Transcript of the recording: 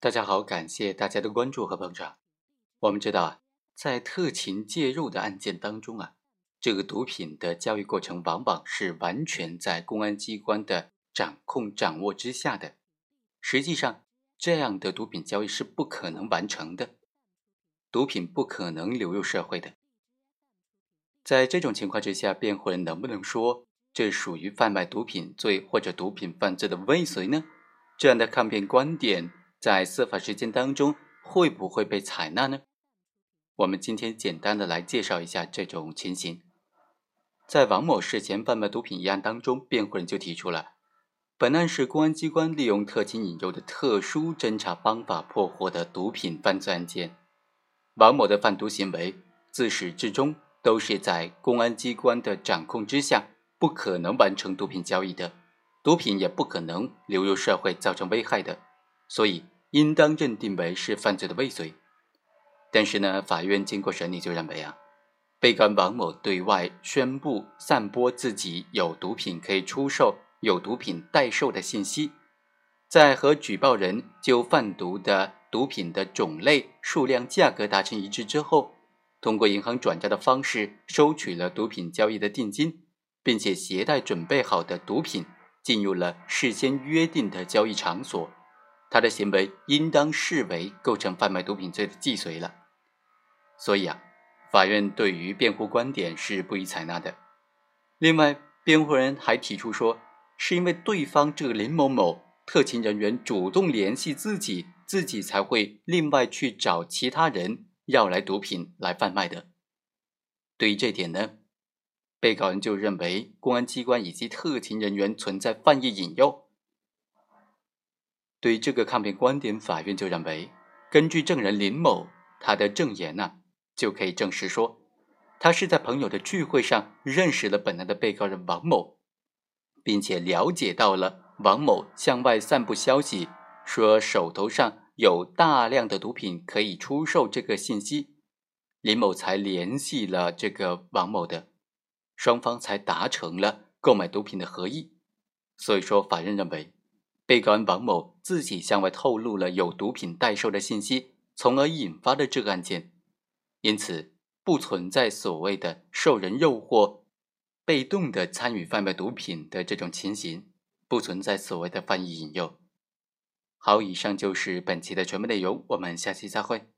大家好，感谢大家的关注和捧场。我们知道啊，在特勤介入的案件当中啊，这个毒品的交易过程往往是完全在公安机关的掌控掌握之下的。实际上，这样的毒品交易是不可能完成的，毒品不可能流入社会的。在这种情况之下，辩护人能不能说这属于贩卖毒品罪或者毒品犯罪的未遂呢？这样的抗辩观点。在司法实践当中会不会被采纳呢？我们今天简单的来介绍一下这种情形。在王某涉嫌贩卖毒品一案当中，辩护人就提出了，本案是公安机关利用特情引诱的特殊侦查方法破获的毒品犯罪案件。王某的贩毒行为自始至终都是在公安机关的掌控之下，不可能完成毒品交易的，毒品也不可能流入社会造成危害的。所以，应当认定为是犯罪的未遂。但是呢，法院经过审理就认为啊，被告人王某对外宣布散播自己有毒品可以出售、有毒品代售的信息，在和举报人就贩毒的毒品的种类、数量、价格达成一致之后，通过银行转账的方式收取了毒品交易的定金，并且携带准备好的毒品进入了事先约定的交易场所。他的行为应当视为构成贩卖毒品罪的既遂了，所以啊，法院对于辩护观点是不予采纳的。另外，辩护人还提出说，是因为对方这个林某某特勤人员主动联系自己，自己才会另外去找其他人要来毒品来贩卖的。对于这点呢，被告人就认为公安机关以及特勤人员存在犯意引诱。对这个抗辩观点，法院就认为，根据证人林某他的证言呢，就可以证实说，他是在朋友的聚会上认识了本案的被告人王某，并且了解到了王某向外散布消息，说手头上有大量的毒品可以出售这个信息，林某才联系了这个王某的，双方才达成了购买毒品的合意。所以说，法院认为。被告人王某自己向外透露了有毒品代售的信息，从而引发的这个案件，因此不存在所谓的受人诱惑、被动的参与贩卖毒品的这种情形，不存在所谓的翻译引诱。好，以上就是本期的全部内容，我们下期再会。